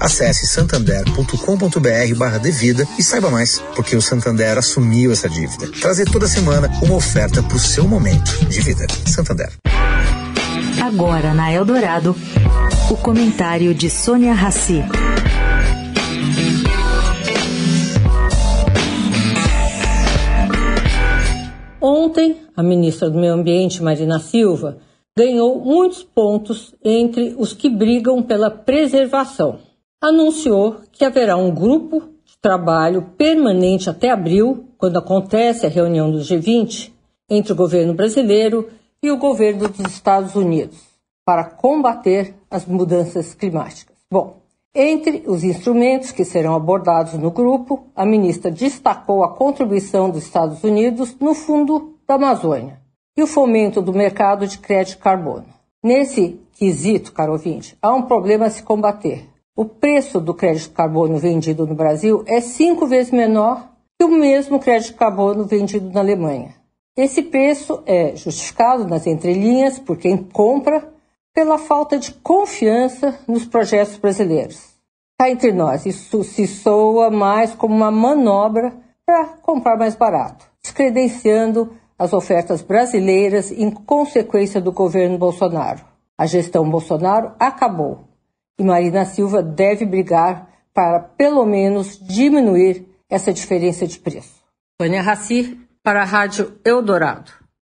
Acesse santander.com.br/devida e saiba mais, porque o Santander Santander assumiu essa dívida. Trazer toda semana uma oferta para o seu momento de vida. Santander. Agora na Eldorado, o comentário de Sônia Rassi. Ontem, a ministra do Meio Ambiente, Marina Silva, ganhou muitos pontos entre os que brigam pela preservação. Anunciou que haverá um grupo trabalho permanente até abril, quando acontece a reunião do G20, entre o governo brasileiro e o governo dos Estados Unidos, para combater as mudanças climáticas. Bom, entre os instrumentos que serão abordados no grupo, a ministra destacou a contribuição dos Estados Unidos no Fundo da Amazônia e o fomento do mercado de crédito carbono. Nesse quesito, caro ouvinte, há um problema a se combater, o preço do crédito carbono vendido no Brasil é cinco vezes menor que o mesmo crédito carbono vendido na Alemanha. Esse preço é justificado nas entrelinhas por quem compra pela falta de confiança nos projetos brasileiros. Entre nós, isso se soa mais como uma manobra para comprar mais barato, descredenciando as ofertas brasileiras em consequência do governo Bolsonaro. A gestão Bolsonaro acabou e Marina Silva deve brigar para, pelo menos, diminuir essa diferença de preço. Vânia Raci, para a Rádio Eldorado.